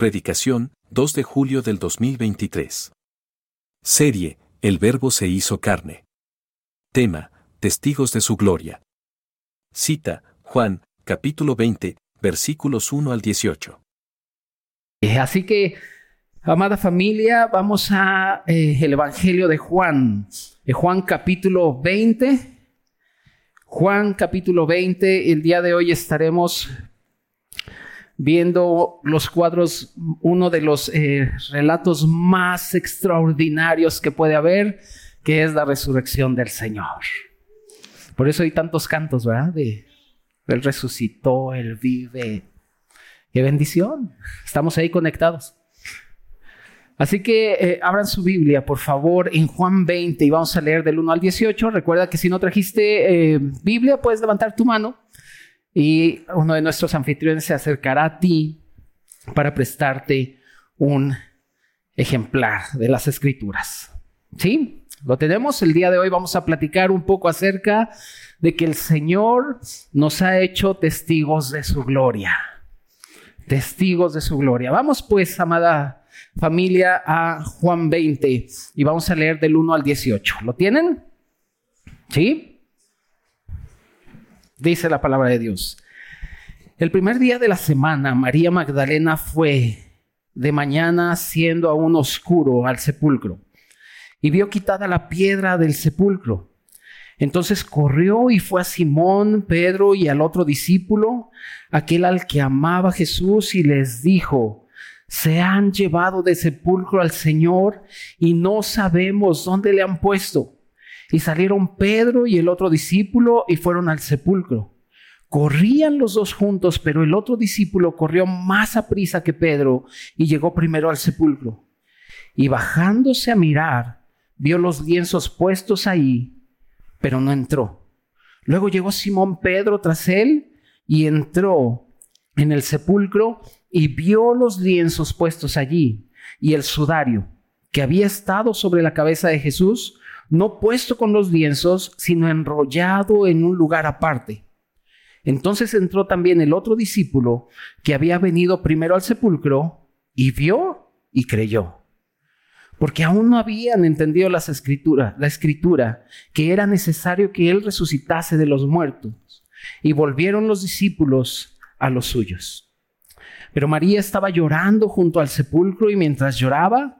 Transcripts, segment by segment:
Predicación, 2 de julio del 2023. Serie, El Verbo se hizo carne. Tema, Testigos de su gloria. Cita, Juan, capítulo 20, versículos 1 al 18. Eh, Así que, amada familia, vamos a eh, el Evangelio de Juan. Eh, Juan capítulo 20. Juan capítulo 20. El día de hoy estaremos viendo los cuadros, uno de los eh, relatos más extraordinarios que puede haber, que es la resurrección del Señor. Por eso hay tantos cantos, ¿verdad? De, él resucitó, Él vive. ¡Qué bendición! Estamos ahí conectados. Así que eh, abran su Biblia, por favor, en Juan 20 y vamos a leer del 1 al 18. Recuerda que si no trajiste eh, Biblia, puedes levantar tu mano y uno de nuestros anfitriones se acercará a ti para prestarte un ejemplar de las escrituras. ¿Sí? Lo tenemos. El día de hoy vamos a platicar un poco acerca de que el Señor nos ha hecho testigos de su gloria. Testigos de su gloria. Vamos pues, amada familia, a Juan 20 y vamos a leer del 1 al 18. ¿Lo tienen? ¿Sí? Dice la palabra de Dios. El primer día de la semana, María Magdalena fue de mañana, siendo aún oscuro, al sepulcro y vio quitada la piedra del sepulcro. Entonces corrió y fue a Simón, Pedro y al otro discípulo, aquel al que amaba Jesús, y les dijo, se han llevado de sepulcro al Señor y no sabemos dónde le han puesto. Y salieron Pedro y el otro discípulo y fueron al sepulcro. Corrían los dos juntos, pero el otro discípulo corrió más a prisa que Pedro y llegó primero al sepulcro. Y bajándose a mirar, vio los lienzos puestos ahí, pero no entró. Luego llegó Simón Pedro tras él y entró en el sepulcro y vio los lienzos puestos allí y el sudario que había estado sobre la cabeza de Jesús no puesto con los lienzos, sino enrollado en un lugar aparte. Entonces entró también el otro discípulo que había venido primero al sepulcro y vio y creyó. Porque aún no habían entendido las escrituras, la escritura, que era necesario que él resucitase de los muertos. Y volvieron los discípulos a los suyos. Pero María estaba llorando junto al sepulcro y mientras lloraba,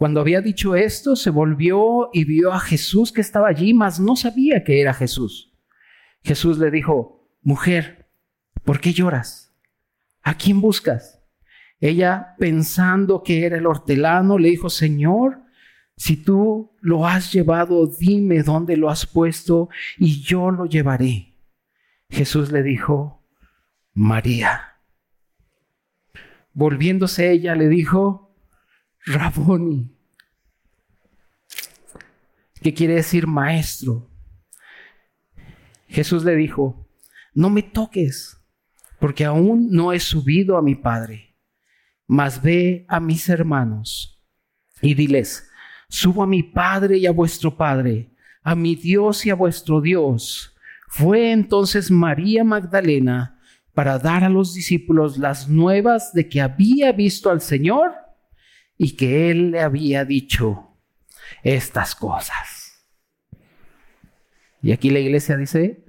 Cuando había dicho esto, se volvió y vio a Jesús que estaba allí, mas no sabía que era Jesús. Jesús le dijo, mujer, ¿por qué lloras? ¿A quién buscas? Ella, pensando que era el hortelano, le dijo, Señor, si tú lo has llevado, dime dónde lo has puesto y yo lo llevaré. Jesús le dijo, María. Volviéndose ella, le dijo, Raboni, que quiere decir maestro. Jesús le dijo, no me toques, porque aún no he subido a mi Padre, mas ve a mis hermanos y diles, subo a mi Padre y a vuestro Padre, a mi Dios y a vuestro Dios. Fue entonces María Magdalena para dar a los discípulos las nuevas de que había visto al Señor y que Él le había dicho estas cosas. Y aquí la iglesia dice,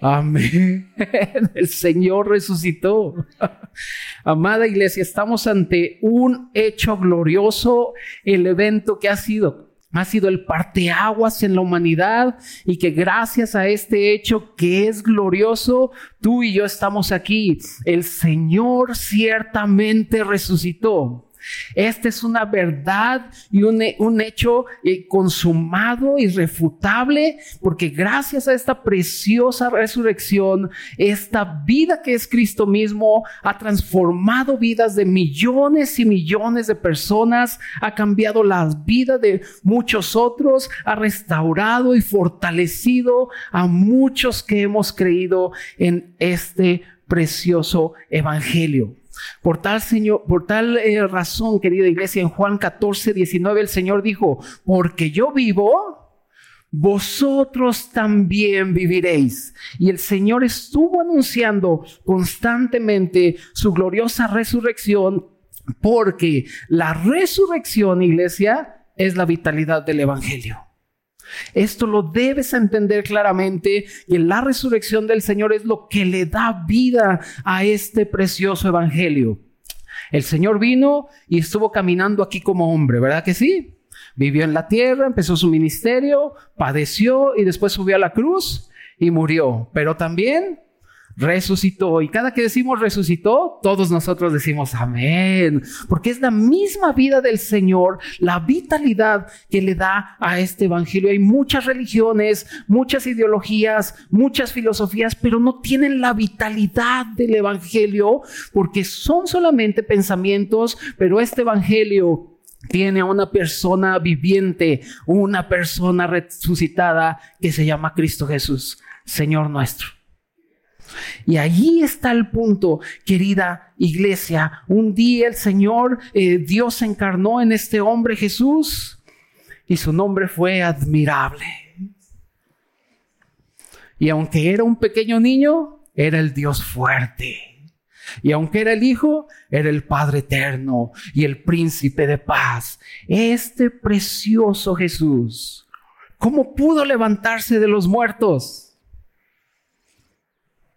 amén, el Señor resucitó. Amada iglesia, estamos ante un hecho glorioso, el evento que ha sido ha sido el parteaguas en la humanidad y que gracias a este hecho que es glorioso, tú y yo estamos aquí. El Señor ciertamente resucitó. Esta es una verdad y un, un hecho eh, consumado, irrefutable, porque gracias a esta preciosa resurrección, esta vida que es Cristo mismo ha transformado vidas de millones y millones de personas, ha cambiado las vidas de muchos otros, ha restaurado y fortalecido a muchos que hemos creído en este precioso evangelio. Por tal, señor, por tal eh, razón, querida iglesia, en Juan 14, 19, el Señor dijo, porque yo vivo, vosotros también viviréis. Y el Señor estuvo anunciando constantemente su gloriosa resurrección, porque la resurrección, iglesia, es la vitalidad del Evangelio. Esto lo debes entender claramente y la resurrección del Señor es lo que le da vida a este precioso evangelio. El Señor vino y estuvo caminando aquí como hombre, ¿verdad que sí? Vivió en la tierra, empezó su ministerio, padeció y después subió a la cruz y murió. Pero también resucitó. Y cada que decimos resucitó, todos nosotros decimos amén, porque es la misma vida del Señor, la vitalidad que le da a este evangelio. Hay muchas religiones, muchas ideologías, muchas filosofías, pero no tienen la vitalidad del evangelio porque son solamente pensamientos, pero este evangelio tiene a una persona viviente, una persona resucitada que se llama Cristo Jesús, Señor nuestro. Y allí está el punto, querida iglesia. Un día el Señor, eh, Dios se encarnó en este hombre Jesús y su nombre fue admirable. Y aunque era un pequeño niño, era el Dios fuerte. Y aunque era el Hijo, era el Padre eterno y el príncipe de paz. Este precioso Jesús, ¿cómo pudo levantarse de los muertos?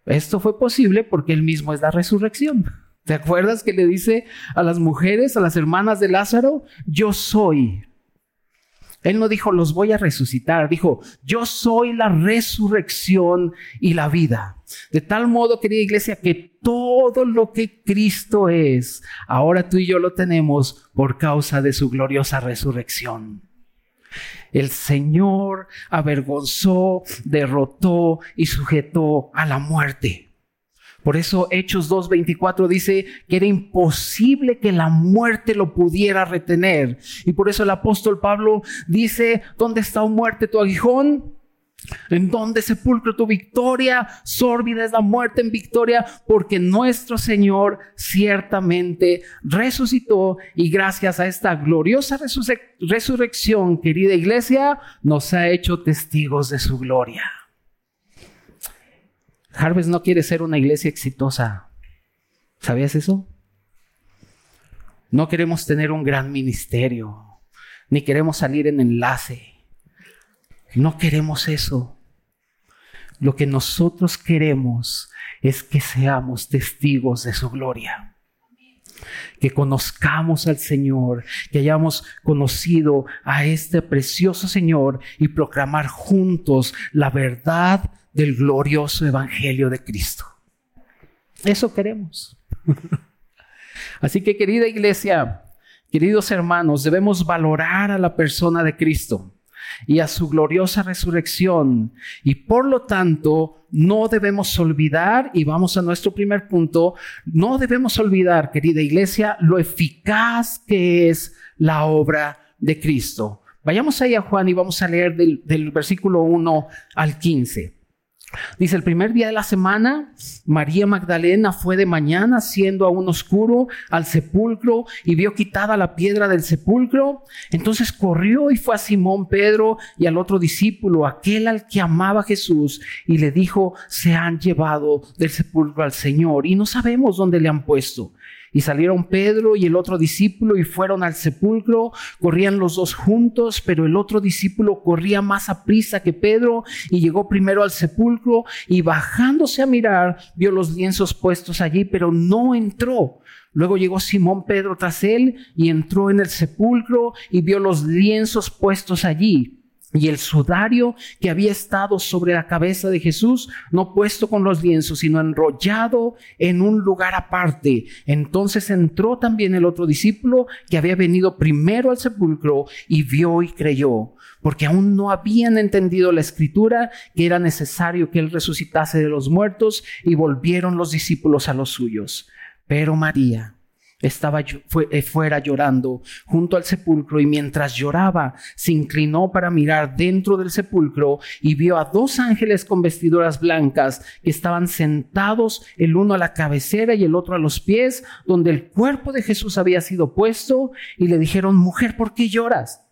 Esto fue posible porque Él mismo es la resurrección. ¿Te acuerdas que le dice a las mujeres, a las hermanas de Lázaro, yo soy? Él no dijo, los voy a resucitar, dijo, yo soy la resurrección y la vida. De tal modo, querida iglesia, que todo lo que Cristo es, ahora tú y yo lo tenemos por causa de su gloriosa resurrección. El Señor avergonzó, derrotó y sujetó a la muerte. Por eso Hechos 2.24 dice que era imposible que la muerte lo pudiera retener. Y por eso el apóstol Pablo dice, ¿dónde está, muerte, tu aguijón? ¿En dónde sepulcro tu victoria? Sórbida es la muerte en victoria, porque nuestro Señor ciertamente resucitó y gracias a esta gloriosa resurrección, querida iglesia, nos ha hecho testigos de su gloria. Harvest no quiere ser una iglesia exitosa. ¿Sabías eso? No queremos tener un gran ministerio, ni queremos salir en enlace no queremos eso. Lo que nosotros queremos es que seamos testigos de su gloria. Que conozcamos al Señor, que hayamos conocido a este precioso Señor y proclamar juntos la verdad del glorioso Evangelio de Cristo. Eso queremos. Así que querida iglesia, queridos hermanos, debemos valorar a la persona de Cristo y a su gloriosa resurrección. Y por lo tanto, no debemos olvidar, y vamos a nuestro primer punto, no debemos olvidar, querida iglesia, lo eficaz que es la obra de Cristo. Vayamos ahí a Juan y vamos a leer del, versículo 1 al 15. Dice, el primer día de la semana, María Magdalena fue de mañana, siendo aún oscuro, al sepulcro y vio quitada la piedra del sepulcro. Entonces corrió y fue a Simón Pedro y al otro discípulo, aquel al que amaba Jesús, y le dijo, se han llevado del sepulcro al Señor y no sabemos dónde le han puesto. Y salieron Pedro y el otro discípulo y fueron al sepulcro. Corrían los dos juntos, pero el otro discípulo corría más a prisa que Pedro y llegó primero al sepulcro y bajándose a mirar vio los lienzos puestos allí, pero no entró. Luego llegó Simón Pedro tras él y entró en el sepulcro y vio los lienzos puestos allí y el sudario que había estado sobre la cabeza de Jesús, no puesto con los lienzos, sino enrollado en un lugar aparte. Entonces entró también el otro discípulo que había venido primero al sepulcro y vio y creyó, porque aún no habían entendido la escritura que era necesario que él resucitase de los muertos y volvieron los discípulos a los suyos. Pero María, estaba eh, fuera llorando junto al sepulcro y mientras lloraba se inclinó para mirar dentro del sepulcro y vio a dos ángeles con vestiduras blancas que estaban sentados el uno a la cabecera y el otro a los pies donde el cuerpo de Jesús había sido puesto y le dijeron, mujer, ¿por qué lloras?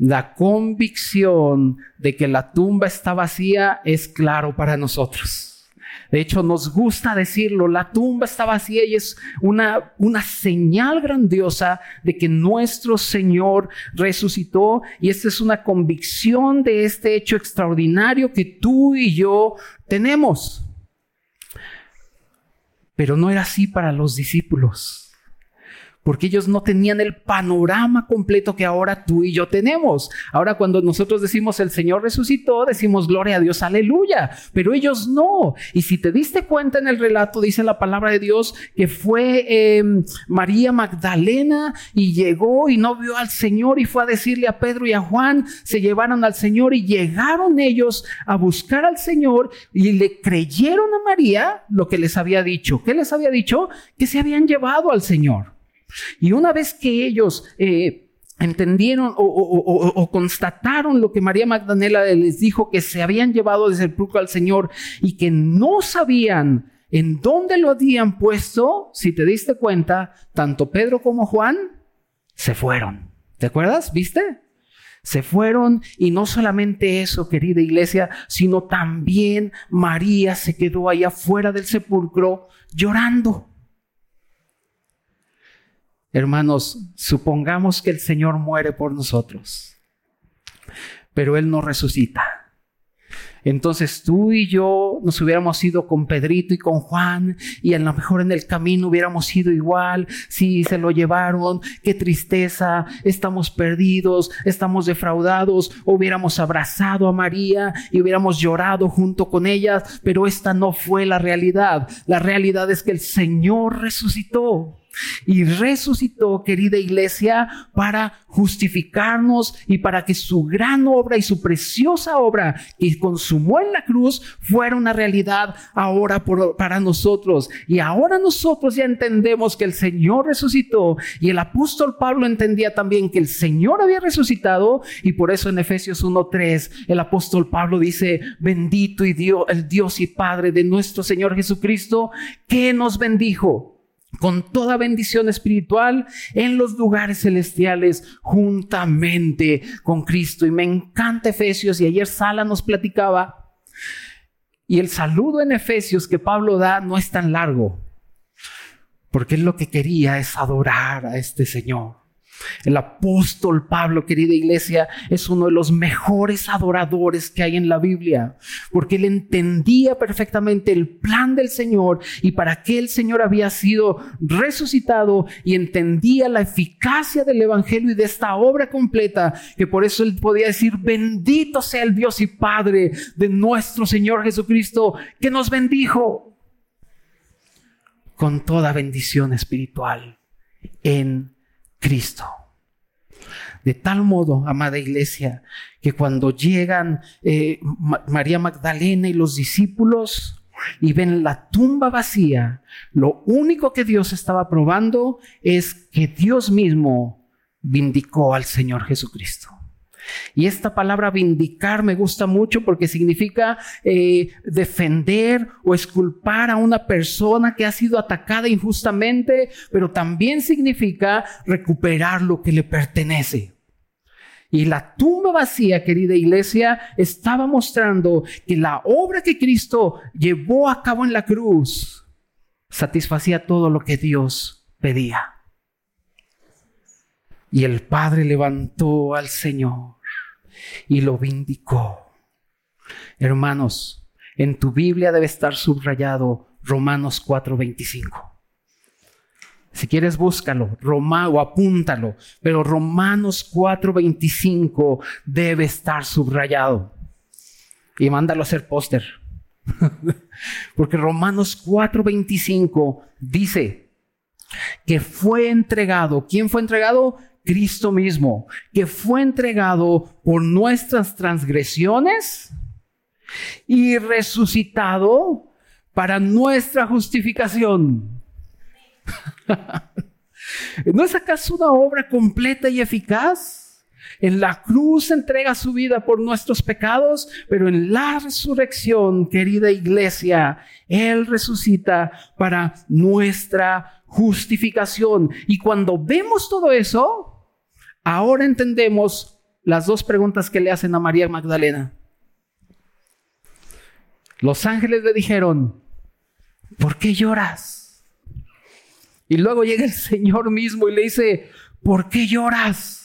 la convicción de que la tumba está vacía es claro para nosotros. De hecho, nos gusta decirlo, la tumba está vacía y es una, una señal grandiosa de que nuestro Señor resucitó y esta es una convicción de este hecho extraordinario que tú y yo tenemos. Pero no era así para los discípulos porque ellos no tenían el panorama completo que ahora tú y yo tenemos. Ahora cuando nosotros decimos el Señor resucitó, decimos gloria a Dios, aleluya, pero ellos no. Y si te diste cuenta en el relato, dice la palabra de Dios que fue em, María Magdalena y llegó y no vio al Señor y fue a decirle a Pedro y a Juan, se llevaron al Señor y llegaron ellos a buscar al Señor y le creyeron a María lo que les había dicho. ¿Qué les había dicho? Que se habían llevado al Señor. Y una vez que ellos eh, entendieron o, constataron lo que María Magdalena les dijo, que se habían llevado de sepulcro al Señor y que no sabían en dónde lo habían puesto, si te diste cuenta, tanto Pedro como Juan se fueron. ¿Te acuerdas? ¿Viste? Se fueron y no solamente eso, querida iglesia, sino también María se quedó allá afuera del sepulcro llorando. Hermanos, supongamos que el Señor muere por nosotros, pero Él no resucita. Entonces tú y yo nos hubiéramos ido con Pedrito y con Juan y a lo mejor en el camino hubiéramos ido igual. Si se lo llevaron, qué tristeza, estamos perdidos, estamos defraudados. Hubiéramos abrazado a María y hubiéramos llorado junto con ellas, pero esta no fue la realidad. La realidad es que el Señor resucitó y resucitó, querida iglesia, para justificarnos y para que su gran obra y su preciosa obra que consumó en la cruz fuera una realidad ahora para nosotros. Y ahora nosotros ya entendemos que el Señor resucitó y el apóstol Pablo entendía también que el Señor había resucitado y por eso en Efesios 1.3 el apóstol Pablo dice, bendito y Dios, el Dios y Padre de nuestro Señor Jesucristo, que nos bendijo con toda bendición espiritual en los lugares celestiales juntamente con Cristo. Y me encanta Efesios y ayer Sala nos platicaba. Y el saludo en Efesios que Pablo da no es tan largo, porque él lo que quería es adorar a este Señor. El apóstol Pablo, querida iglesia, es uno de los mejores adoradores que hay en la Biblia, porque él entendía perfectamente el plan del Señor y para qué el Señor había sido resucitado y entendía la eficacia del Evangelio y de esta obra completa, que por eso él podía decir, bendito sea el Dios y Padre de nuestro Señor Jesucristo, que nos bendijo con toda bendición espiritual en Cristo. De tal modo, amada iglesia, que cuando llegan eh, María Magdalena y los discípulos y ven la tumba vacía, lo único que Dios estaba probando es que Dios mismo vindicó al Señor Jesucristo. Y esta palabra vindicar me gusta mucho porque significa eh, defender o esculpar a una persona que ha sido atacada injustamente, pero también significa recuperar lo que le pertenece. Y la tumba vacía, querida iglesia, estaba mostrando que la obra que Cristo llevó a cabo en la cruz satisfacía todo lo que Dios pedía. Y el Padre levantó al Señor y lo vindicó. Hermanos, en tu Biblia debe estar subrayado Romanos 4:25. Si quieres, búscalo, Roma, o apúntalo, pero Romanos 4:25 debe estar subrayado. Y mándalo a hacer póster. Porque Romanos 4:25 dice que fue entregado. ¿Quién fue entregado? Cristo mismo, que fue entregado por nuestras transgresiones y resucitado para nuestra justificación. ¿No es acaso una obra completa y eficaz? En la cruz entrega su vida por nuestros pecados, pero en la resurrección, querida iglesia, Él resucita para nuestra justificación. Y cuando vemos todo eso, ahora entendemos las dos preguntas que le hacen a María Magdalena. Los ángeles le dijeron, ¿por qué lloras? Y luego llega el Señor mismo y le dice, ¿por qué lloras?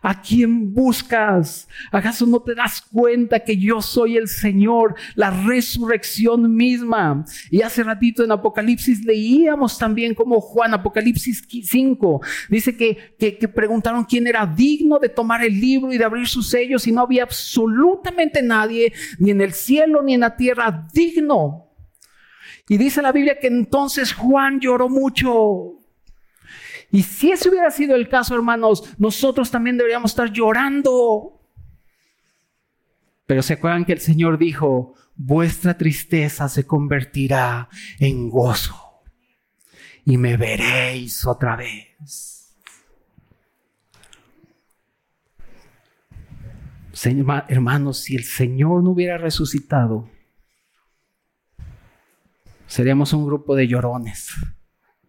¿A quién buscas? ¿Acaso no te das cuenta que yo soy el Señor, la resurrección misma? Y hace ratito en Apocalipsis leíamos también como Juan, Apocalipsis 5, dice que, que, que preguntaron quién era digno de tomar el libro y de abrir sus sellos y no había absolutamente nadie, ni en el cielo ni en la tierra, digno. Y dice la Biblia que entonces Juan lloró mucho. Y si ese hubiera sido el caso, hermanos, nosotros también deberíamos estar llorando. Pero se acuerdan que el Señor dijo, vuestra tristeza se convertirá en gozo y me veréis otra vez. Señor, hermanos, si el Señor no hubiera resucitado, seríamos un grupo de llorones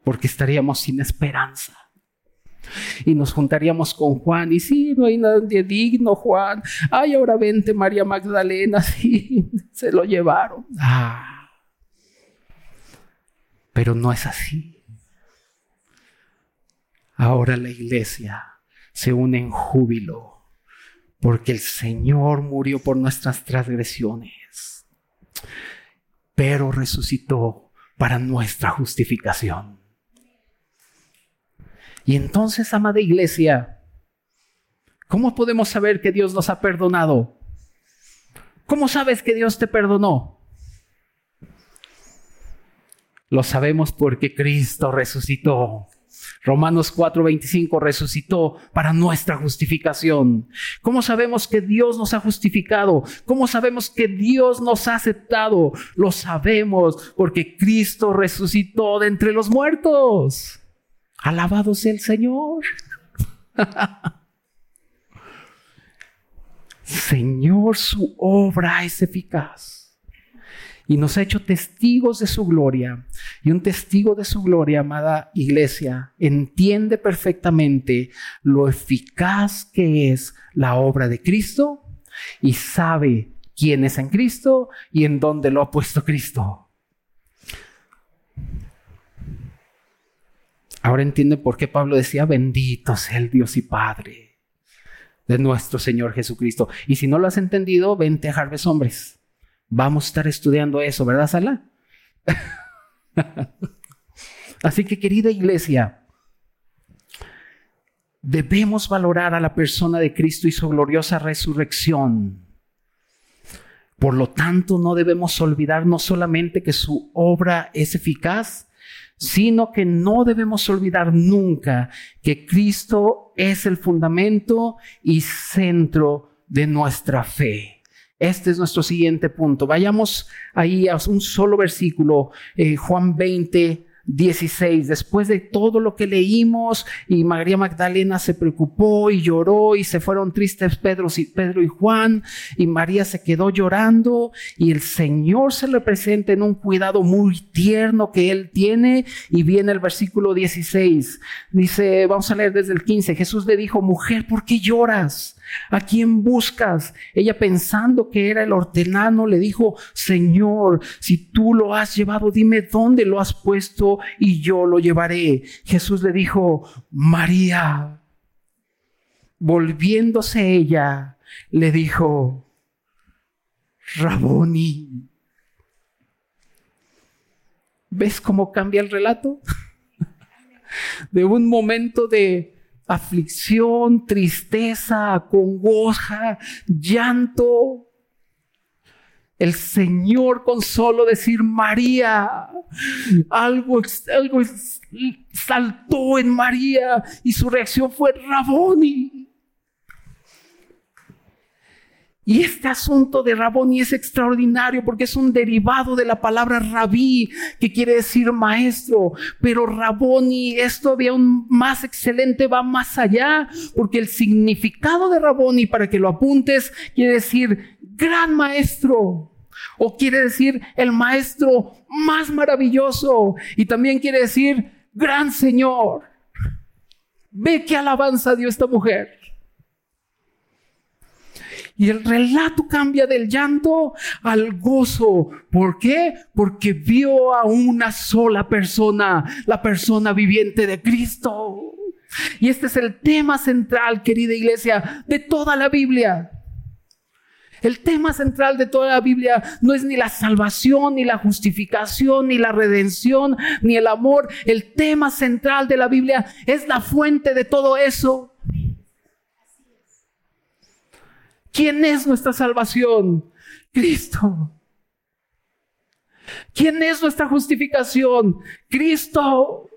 porque estaríamos sin esperanza. Y nos juntaríamos con Juan y sí, no hay nadie digno, Juan. Ay, ahora vente María Magdalena, sí, se lo llevaron. Ah. Pero no es así. Ahora la iglesia se une en júbilo porque el Señor murió por nuestras transgresiones, pero resucitó para nuestra justificación. Y entonces, amada iglesia, ¿cómo podemos saber que Dios nos ha perdonado? ¿Cómo sabes que Dios te perdonó? Lo sabemos porque Cristo resucitó. Romanos 4:25 resucitó para nuestra justificación. ¿Cómo sabemos que Dios nos ha justificado? ¿Cómo sabemos que Dios nos ha aceptado? Lo sabemos porque Cristo resucitó de entre los muertos. Alabado sea el Señor. Señor, su obra es eficaz y nos ha hecho testigos de su gloria. Y un testigo de su gloria, amada iglesia, entiende perfectamente lo eficaz que es la obra de Cristo y sabe quién es en Cristo y en dónde lo ha puesto Cristo. Ahora entiende por qué Pablo decía, bendito sea el Dios y Padre de nuestro Señor Jesucristo. Y si no lo has entendido, vente a Harvest Hombres. Vamos a estar estudiando eso, ¿verdad, Sala? Así que, querida iglesia, debemos valorar a la persona de Cristo y su gloriosa resurrección. Por lo tanto, no debemos olvidar no solamente que su obra es eficaz, sino que no debemos olvidar nunca que Cristo es el fundamento y centro de nuestra fe. Este es nuestro siguiente punto. Vayamos ahí a un solo versículo, eh, Juan 20, 16, después de todo lo que leímos y María Magdalena se preocupó y lloró y se fueron tristes Pedro y, Pedro y Juan y María se quedó llorando y el Señor se le presenta en un cuidado muy tierno que él tiene y viene el versículo 16. Dice, vamos a leer desde el 15, Jesús le dijo, mujer, ¿por qué lloras? ¿A quién buscas? Ella pensando que era el hortelano, le dijo, Señor, si tú lo has llevado, dime dónde lo has puesto y yo lo llevaré. Jesús le dijo, María. Volviéndose ella, le dijo, Raboni. ¿Ves cómo cambia el relato? de un momento de aflicción, tristeza, congoja, llanto. El Señor con solo decir María, algo, algo saltó en María y su reacción fue Raboni. Y este asunto de Raboni es extraordinario porque es un derivado de la palabra rabí, que quiere decir maestro. Pero Raboni es todavía un más excelente, va más allá, porque el significado de Raboni, para que lo apuntes, quiere decir gran maestro. O quiere decir el maestro más maravilloso. Y también quiere decir gran Señor. Ve qué alabanza dio esta mujer. Y el relato cambia del llanto al gozo. ¿Por qué? Porque vio a una sola persona, la persona viviente de Cristo. Y este es el tema central, querida iglesia, de toda la Biblia. El tema central de toda la Biblia no es ni la salvación, ni la justificación, ni la redención, ni el amor. El tema central de la Biblia es la fuente de todo eso. ¿Quién es nuestra salvación? Cristo. ¿Quién es nuestra justificación? Cristo.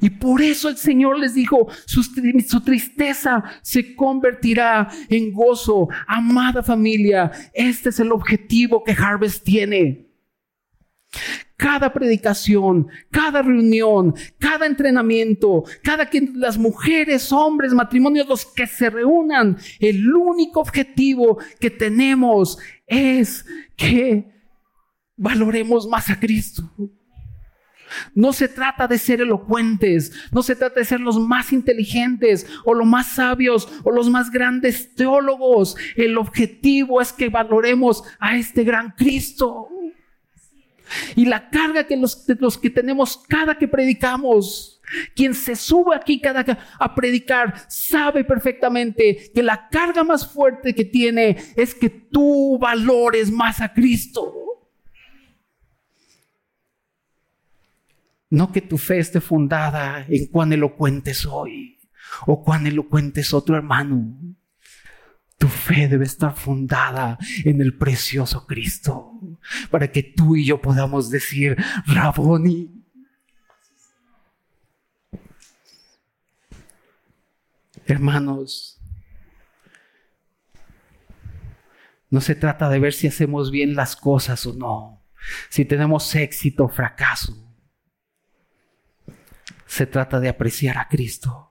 Y por eso el Señor les dijo, su, tristeza se convertirá en gozo. Amada familia, este es el objetivo que Harvest tiene cada predicación, cada reunión, cada entrenamiento, cada que las mujeres, hombres, matrimonios, los que se reúnan, el único objetivo que tenemos es que valoremos más a Cristo. No se trata de ser elocuentes, no se trata de ser los más inteligentes o los más sabios o los más grandes teólogos. El objetivo es que valoremos a este gran Cristo. Y la carga que los, que tenemos cada que predicamos, quien se sube aquí cada a predicar sabe perfectamente que la carga más fuerte que tiene es que tú valores más a Cristo. No que tu fe esté fundada en cuán elocuente soy o cuán elocuente es otro hermano. Tu fe debe estar fundada en el precioso Cristo para que tú y yo podamos decir, Raboni. Hermanos, no se trata de ver si hacemos bien las cosas o no, si tenemos éxito o fracaso. Se trata de apreciar a Cristo.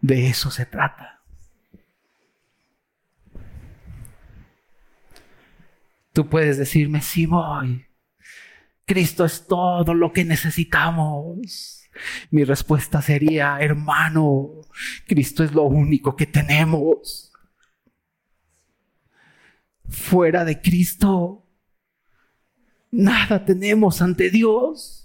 De eso se trata. Tú puedes decirme, sí voy. Cristo es todo lo que necesitamos. Mi respuesta sería, hermano, Cristo es lo único que tenemos. Fuera de Cristo, nada tenemos ante Dios.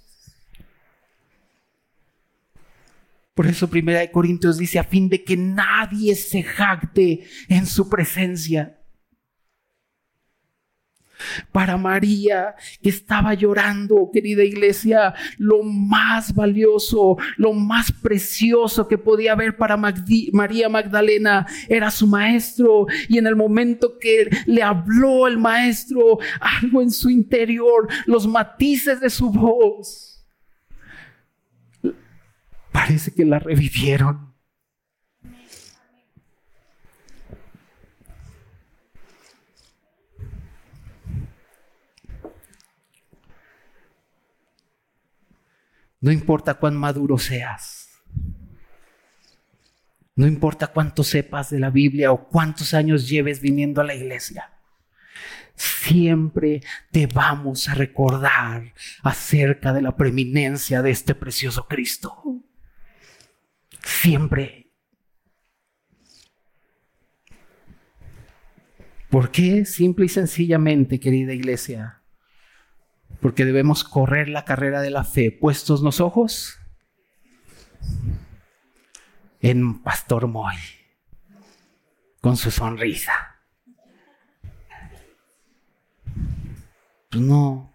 Por eso Primera de Corintios dice, a fin de que nadie se jacte en su presencia. Para María, que estaba llorando, querida iglesia, lo más valioso, lo más precioso que podía haber para María Magdalena era su maestro. Y en el momento que le habló el maestro, algo en su interior, los matices de su voz, parece que la revivieron. No importa cuán maduro seas. No importa cuánto sepas de la Biblia o cuántos años lleves viniendo a la iglesia. Siempre te vamos a recordar acerca de la preeminencia de este precioso Cristo. Siempre. ¿Por qué? Simple y sencillamente, querida iglesia. Porque debemos correr la carrera de la fe, puestos los ojos en Pastor Moy, con su sonrisa. Pues no,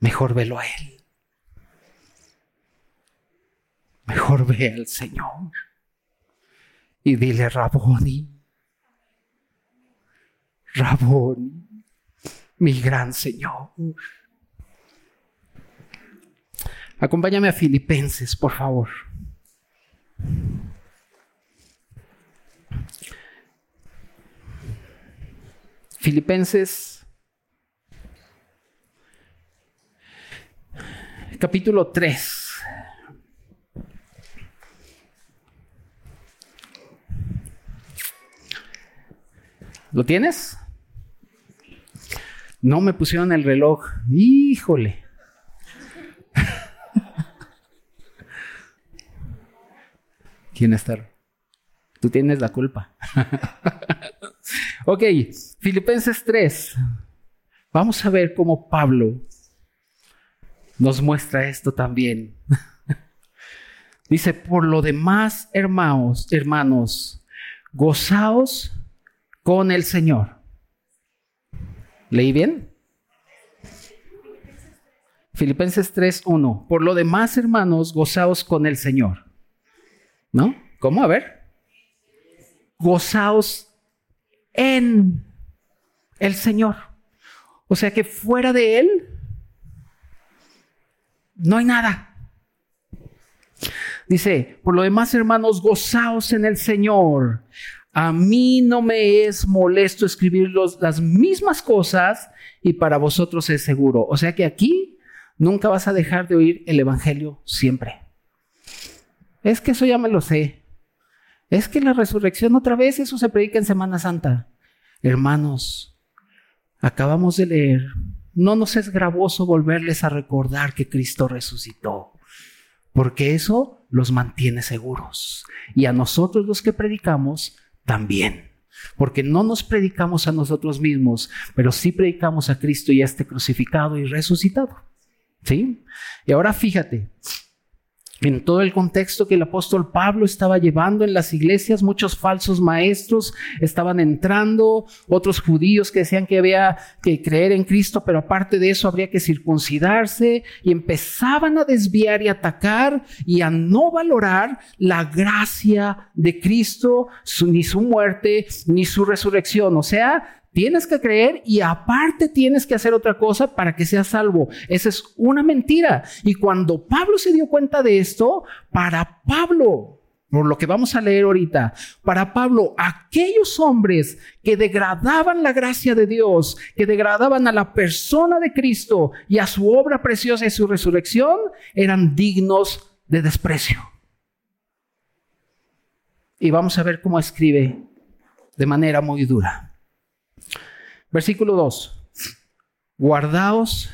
mejor velo a Él. Mejor ve al Señor y dile, Raboni, Raboni, mi gran Señor. Acompáñame a Filipenses, por favor. Filipenses capítulo 3. ¿Lo tienes? No me pusieron el reloj. Híjole. ¿Quién está? Tú tienes la culpa. ok, Filipenses 3. Vamos a ver cómo Pablo nos muestra esto también. Dice, por lo demás, hermanos, hermanos, gozaos con el Señor. ¿Leí bien? Filipenses 3:1. Por lo demás, hermanos, gozaos con el Señor. ¿No? ¿Cómo? A ver. Gozaos en el Señor. O sea que fuera de Él no hay nada. Dice, por lo demás, hermanos, gozaos en el Señor. A mí no me es molesto escribir las mismas cosas y para vosotros es seguro. O sea que aquí nunca vas a dejar de oír el Evangelio siempre. Es que eso ya me lo sé. Es que la resurrección otra vez, eso se predica en Semana Santa. Hermanos, acabamos de leer, no nos es gravoso volverles a recordar que Cristo resucitó, porque eso los mantiene seguros. Y a nosotros los que predicamos, también. Porque no nos predicamos a nosotros mismos, pero sí predicamos a Cristo y a este crucificado y resucitado. ¿Sí? Y ahora fíjate, en todo el contexto que el apóstol Pablo estaba llevando en las iglesias, muchos falsos maestros estaban entrando, otros judíos que decían que había que creer en Cristo, pero aparte de eso habría que circuncidarse y empezaban a desviar y atacar y a no valorar la gracia de Cristo, ni su muerte, ni su resurrección. O sea, Tienes que creer y aparte tienes que hacer otra cosa para que seas salvo. Esa es una mentira. Y cuando Pablo se dio cuenta de esto, para Pablo, por lo que vamos a leer ahorita, para Pablo, aquellos hombres que degradaban la gracia de Dios, que degradaban a la persona de Cristo y a su obra preciosa y su resurrección, eran dignos de desprecio. Y vamos a ver cómo escribe de manera muy dura. Versículo 2. Guardaos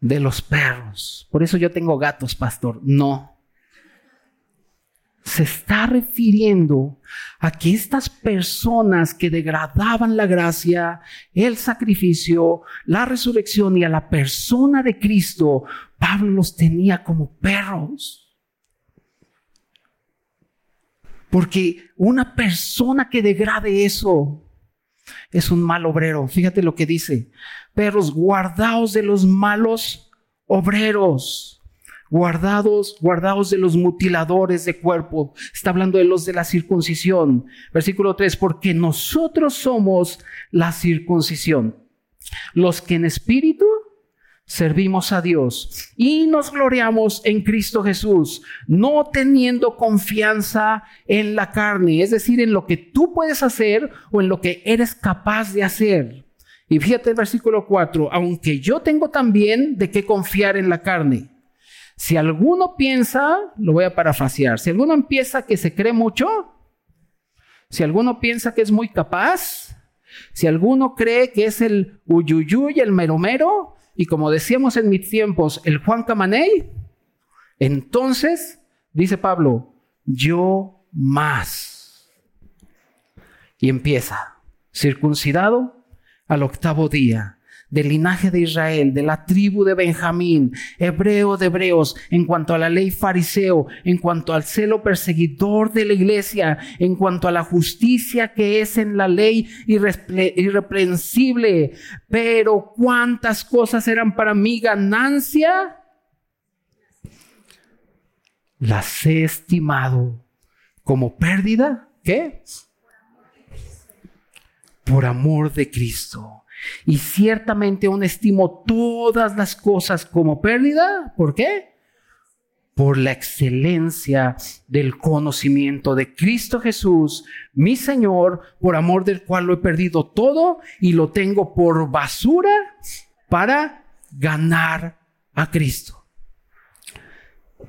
de los perros. Por eso yo tengo gatos, pastor. No. Se está refiriendo a que estas personas que degradaban la gracia, el sacrificio, la resurrección y a la persona de Cristo, Pablo los tenía como perros. Porque una persona que degrade eso, es un mal obrero. Fíjate lo que dice. Perros, guardaos de los malos obreros. Guardados, guardaos de los mutiladores de cuerpo. Está hablando de los de la circuncisión. Versículo 3, porque nosotros somos la circuncisión. Los que en espíritu servimos a Dios y nos gloriamos en Cristo Jesús, no teniendo confianza en la carne, es decir, en lo que tú puedes hacer o en lo que eres capaz de hacer. Y fíjate el versículo 4, aunque yo tengo también de qué confiar en la carne. Si alguno piensa, lo voy a parafrasear, si alguno empieza que se cree mucho, si alguno piensa que es muy capaz, si alguno cree que es el uyuyuy, el meromero, y como decíamos en mis tiempos, el Juan Camaney, Entonces, dice Pablo, yo más. Y empieza, circuncidado al octavo día del linaje de Israel, de la tribu de Benjamín, hebreo de hebreos, en cuanto a la ley fariseo, en cuanto al celo perseguidor de la iglesia, en cuanto a la justicia que es en la ley irreprensible. Pero cuántas cosas eran para mí ganancia, las he estimado como pérdida. ¿Qué? Por amor de Cristo. Y ciertamente aún estimo todas las cosas como pérdida. ¿Por qué? Por la excelencia del conocimiento de Cristo Jesús, mi Señor, por amor del cual lo he perdido todo y lo tengo por basura para ganar a Cristo.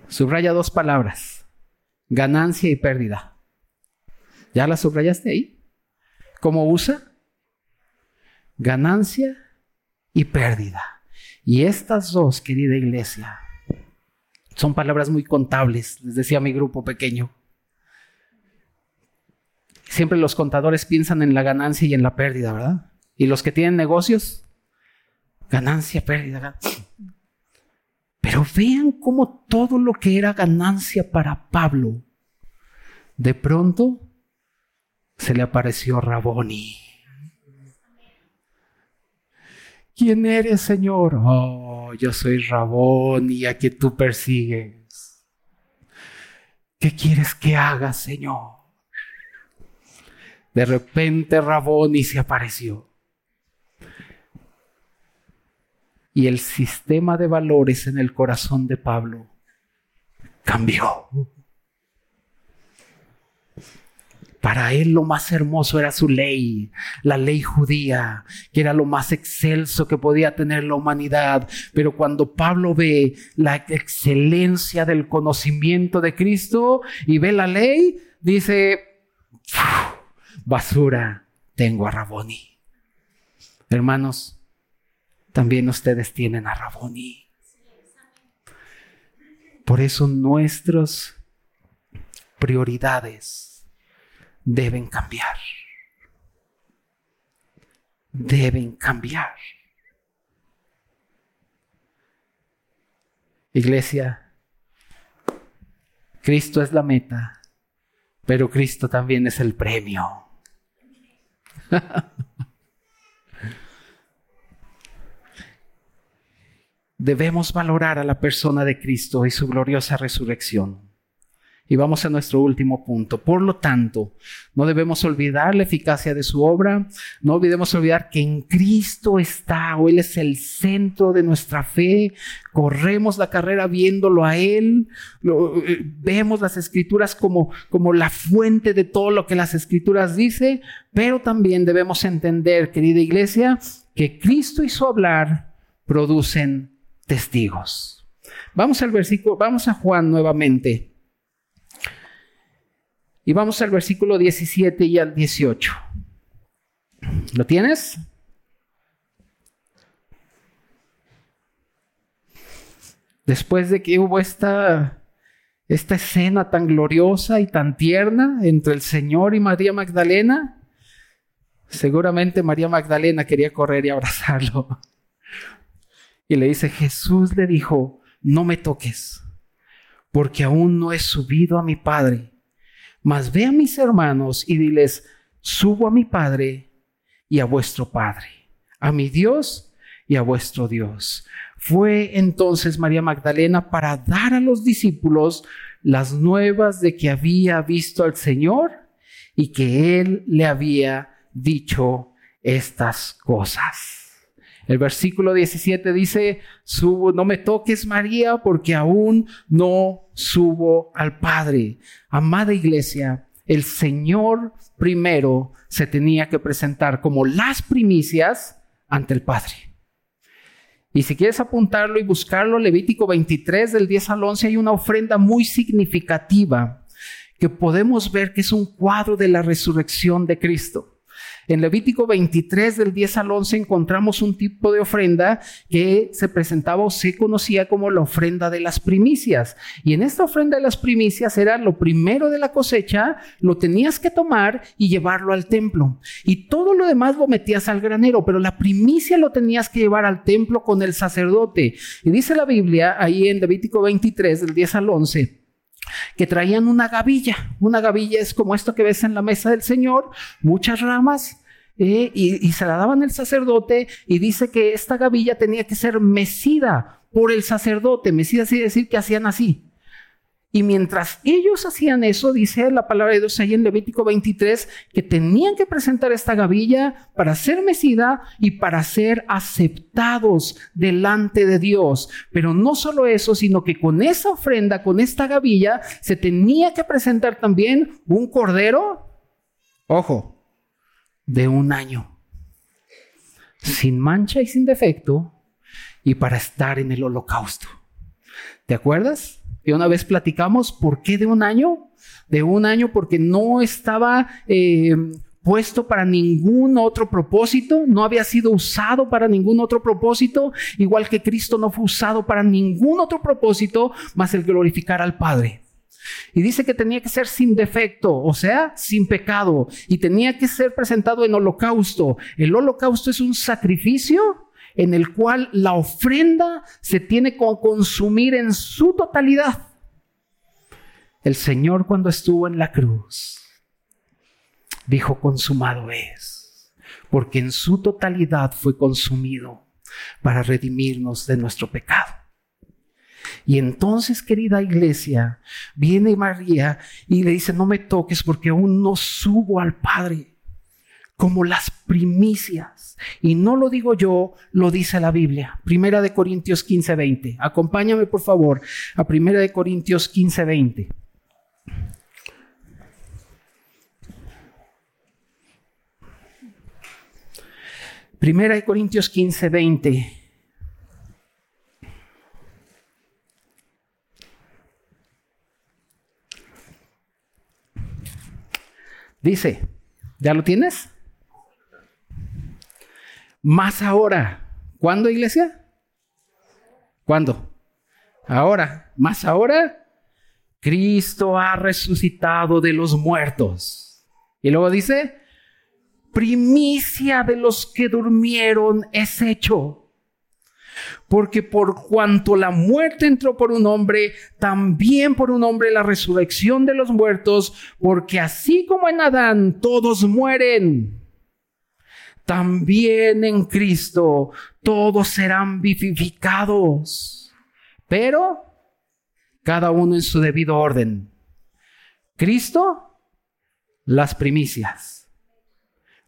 Subraya dos palabras, ganancia y pérdida. ¿Ya la subrayaste ahí? ¿Cómo usa? Ganancia y pérdida. Y estas dos, querida iglesia, son palabras muy contables, les decía mi grupo pequeño. Siempre los contadores piensan en la ganancia y en la pérdida, ¿verdad? Y los que tienen negocios, ganancia, pérdida. Pero vean cómo todo lo que era ganancia para Pablo, de pronto se le apareció Raboni. ¿Quién eres, Señor? Oh, yo soy Rabón y a quien tú persigues. ¿Qué quieres que haga, Señor? De repente Raboni se apareció. Y el sistema de valores en el corazón de Pablo cambió. Para él lo más hermoso era su ley, la ley judía, que era lo más excelso que podía tener la humanidad. Pero cuando Pablo ve la excelencia del conocimiento de Cristo y ve la ley, dice, basura, tengo a Raboni. Hermanos, también ustedes tienen a Raboni. Por eso nuestras prioridades deben cambiar. Deben cambiar. Iglesia, Cristo es la meta, pero Cristo también es el premio. Debemos valorar a la persona de Cristo y su gloriosa resurrección. Y vamos a nuestro último punto. Por lo tanto, no debemos olvidar la eficacia de su obra, no olvidemos olvidar que en Cristo está, o Él es el centro de nuestra fe, corremos la carrera viéndolo a Él, eh, vemos las escrituras como, como la fuente de todo lo que las escrituras dice, pero también debemos entender, querida iglesia, que Cristo y su hablar producen testigos. Vamos al versículo, vamos a Juan nuevamente. Y vamos al versículo 17 y al 18. ¿Lo tienes? Después de que hubo esta, esta escena tan gloriosa y tan tierna entre el Señor y María Magdalena, seguramente María Magdalena quería correr y abrazarlo. Y le dice, Jesús le dijo, no me toques, porque aún no he subido a mi Padre mas ve a mis hermanos y diles, subo a mi Padre y a vuestro Padre, a mi Dios y a vuestro Dios. Fue entonces María Magdalena para dar a los discípulos las nuevas de que había visto al Señor y que Él le había dicho estas cosas. El versículo 17 dice, subo, no me toques María porque aún no subo al Padre. Amada iglesia, el Señor primero se tenía que presentar como las primicias ante el Padre. Y si quieres apuntarlo y buscarlo, Levítico 23 del 10 al 11 hay una ofrenda muy significativa que podemos ver que es un cuadro de la resurrección de Cristo. En Levítico 23 del 10 al 11 encontramos un tipo de ofrenda que se presentaba o se conocía como la ofrenda de las primicias. Y en esta ofrenda de las primicias era lo primero de la cosecha, lo tenías que tomar y llevarlo al templo. Y todo lo demás lo metías al granero, pero la primicia lo tenías que llevar al templo con el sacerdote. Y dice la Biblia ahí en Levítico 23 del 10 al 11 que traían una gavilla. Una gavilla es como esto que ves en la mesa del Señor, muchas ramas, eh, y, se la daban el sacerdote, y dice que esta gavilla tenía que ser mecida por el sacerdote. Mecida así decir que hacían así. Y mientras ellos hacían eso, dice la palabra de Dios ahí en Levítico 23, que tenían que presentar esta gavilla para ser mecida y para ser aceptados delante de Dios. Pero no solo eso, sino que con esa ofrenda, con esta gavilla, se tenía que presentar también un cordero, ojo, de un año, sin mancha y sin defecto, y para estar en el holocausto. ¿Te acuerdas? Y una vez platicamos, ¿por qué de un año? De un año porque no estaba eh, puesto para ningún otro propósito, no había sido usado para ningún otro propósito, igual que Cristo no fue usado para ningún otro propósito más el glorificar al Padre. Y dice que tenía que ser sin defecto, o sea, sin pecado, y tenía que ser presentado en holocausto. El holocausto es un sacrificio en el cual la ofrenda se tiene que consumir en su totalidad. El Señor cuando estuvo en la cruz dijo, consumado es, porque en su totalidad fue consumido para redimirnos de nuestro pecado. Y entonces, querida iglesia, viene María y le dice, no me toques porque aún no subo al Padre como las primicias. Y no lo digo yo, lo dice la Biblia. Primera de Corintios 15, 20. Acompáñame por favor a Primera de Corintios 15, 20. Primera de Corintios 15, 20. Dice, ¿ya lo tienes? Más ahora. ¿Cuándo, iglesia? ¿Cuándo? Ahora. Más ahora. Cristo ha resucitado de los muertos. Y luego dice, primicia de los que durmieron es hecho. Porque por cuanto la muerte entró por un hombre, también por un hombre la resurrección de los muertos, porque así como en Adán todos mueren, también en Cristo todos serán vivificados, pero cada uno en su debido orden. Cristo, las primicias.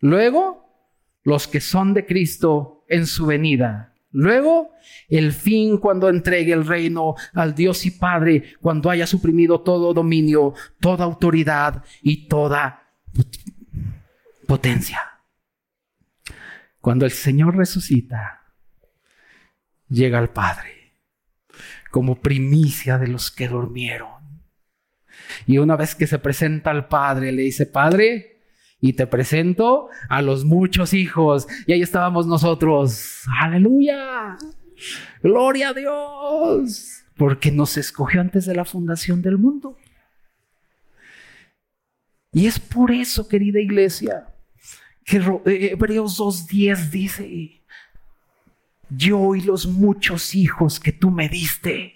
Luego, los que son de Cristo en su venida. Luego, el fin cuando entregue el reino al Dios y Padre, cuando haya suprimido todo dominio, toda autoridad y toda potencia. Cuando el Señor resucita, llega al Padre como primicia de los que durmieron. Y una vez que se presenta al Padre, le dice, Padre, y te presento a los muchos hijos. Y ahí estábamos nosotros. Aleluya. Gloria a Dios. Porque nos escogió antes de la fundación del mundo. Y es por eso, querida iglesia, que eh, Hebreos 2.10 dice, yo y los muchos hijos que tú me diste,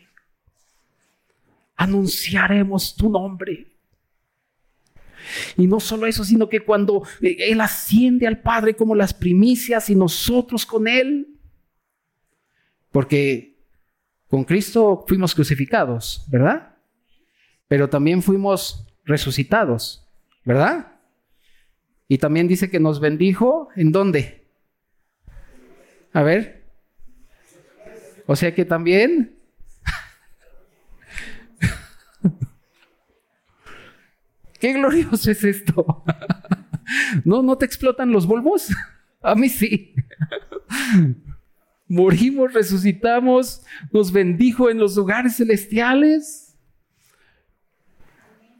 anunciaremos tu nombre. Y no solo eso, sino que cuando eh, Él asciende al Padre como las primicias y nosotros con Él, porque con Cristo fuimos crucificados, ¿verdad? Pero también fuimos resucitados, ¿verdad? Y también dice que nos bendijo. ¿En dónde? A ver. O sea que también... Qué glorioso es esto. ¿No, ¿No te explotan los bulbos? A mí sí. Morimos, resucitamos, nos bendijo en los lugares celestiales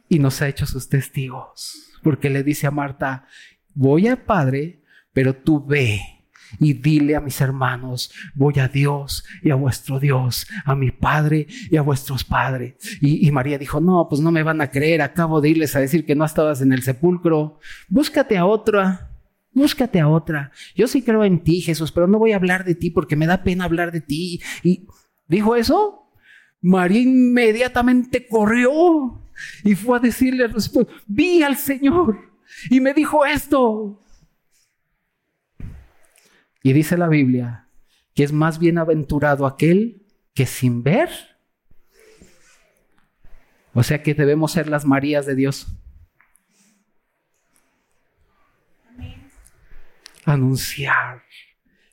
y nos ha hecho sus testigos porque le dice a Marta, voy al Padre, pero tú ve y dile a mis hermanos, voy a Dios y a vuestro Dios, a mi Padre y a vuestros padres. Y, María dijo, no, pues no me van a creer, acabo de irles a decir que no estabas en el sepulcro, búscate a otra. Búscate a otra. Yo sí creo en ti, Jesús, pero no voy a hablar de ti porque me da pena hablar de ti. Y dijo eso. María inmediatamente corrió y fue a decirle al vi al Señor y me dijo esto. Y dice la Biblia que es más bienaventurado aquel que sin ver. O sea que debemos ser las Marías de Dios. Anunciar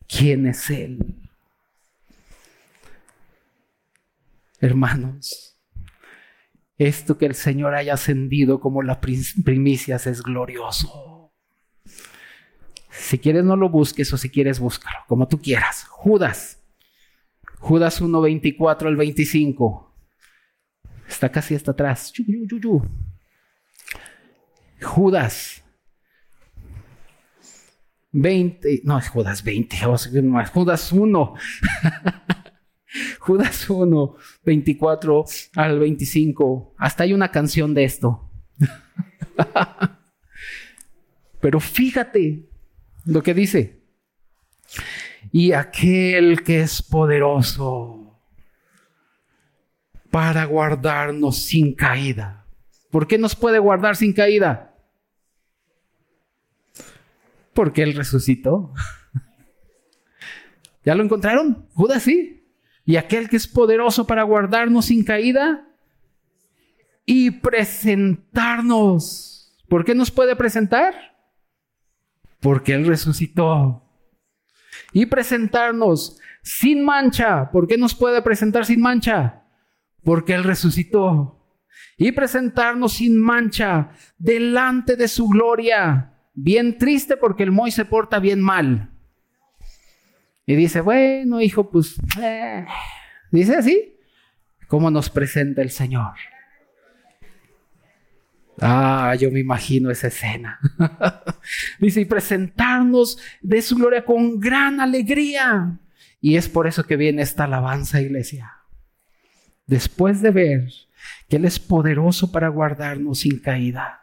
quién es Él. Hermanos, esto que el Señor haya ascendido como las primicias es glorioso. Si quieres no lo busques o si quieres búscalo, como tú quieras. Judas. Judas 1, 24 al 25. Está casi hasta atrás. Judas 20, no es Judas 20, Judas 1. Judas 1, 24 al 25. Hasta hay una canción de esto. Pero fíjate, lo que dice. Y aquel que es poderoso para guardarnos sin caída. ¿Por qué nos puede guardar sin caída? Porque Él resucitó. ¿Ya lo encontraron? Judas sí. Y aquel que es poderoso para guardarnos sin caída y presentarnos. ¿Por qué nos puede presentar? porque Él resucitó. Y presentarnos sin mancha. ¿Por qué nos puede presentar sin mancha? Porque Él resucitó. Y presentarnos sin mancha delante de su gloria. Bien triste porque el Moy se porta bien mal. Y dice, bueno, hijo, pues, eh". dice así, ¿cómo nos presenta el Señor? Ah, yo me imagino esa escena. Dice, y presentarnos de su gloria con gran alegría. Y es por eso que viene esta alabanza, iglesia. Después de ver que Él es poderoso para guardarnos sin caída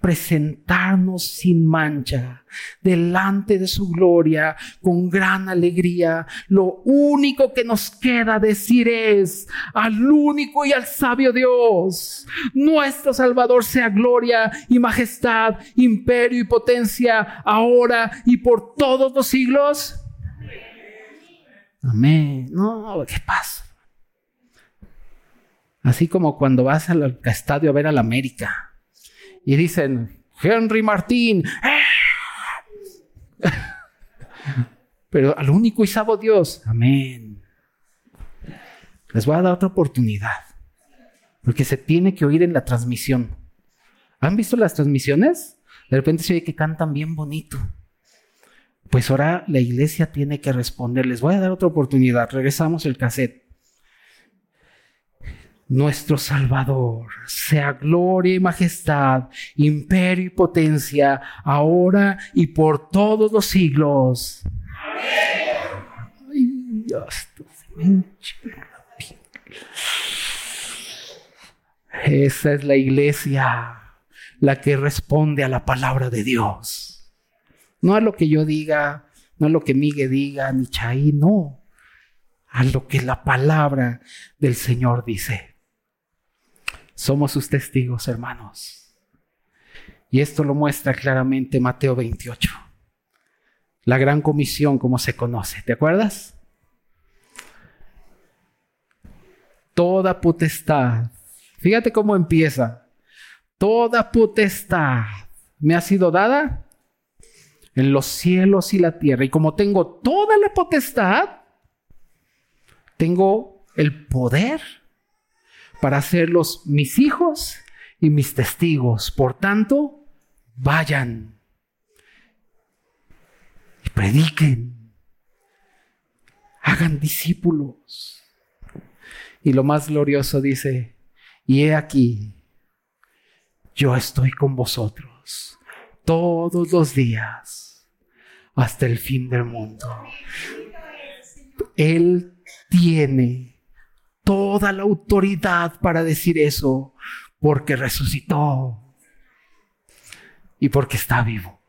presentarnos sin mancha delante de su gloria con gran alegría. Lo único que nos queda decir es al único y al sabio Dios, nuestro Salvador sea gloria y majestad, imperio y potencia ahora y por todos los siglos. Amén. No, ¿qué pasa? Así como cuando vas al estadio a ver al América y dicen, Henry Martín. Pero al único y sabo Dios. Amén. Les voy a dar otra oportunidad. Porque se tiene que oír en la transmisión. ¿Han visto las transmisiones? De repente se oye que cantan bien bonito. Pues ahora la iglesia tiene que responder. Les voy a dar otra oportunidad. Regresamos el cassette nuestro Salvador, sea gloria y majestad, imperio y potencia, ahora y por todos los siglos. Ay, Esa es la iglesia, la que responde a la palabra de Dios. No a lo que yo diga, no a lo que Miguel diga, ni Chay, no. A lo que la palabra del Señor dice. Somos sus testigos, hermanos. Y esto lo muestra claramente Mateo 28. La gran comisión como se conoce, ¿te acuerdas? Toda potestad. Fíjate cómo empieza. Toda potestad me ha sido dada en los cielos y la tierra. Y como tengo toda la potestad, tengo el poder para hacerlos mis hijos y mis testigos. Por tanto, vayan y prediquen, hagan discípulos. Y lo más glorioso dice, y he aquí, yo estoy con vosotros todos los días hasta el fin del mundo. Él tiene toda la autoridad para decir eso porque resucitó y porque está vivo.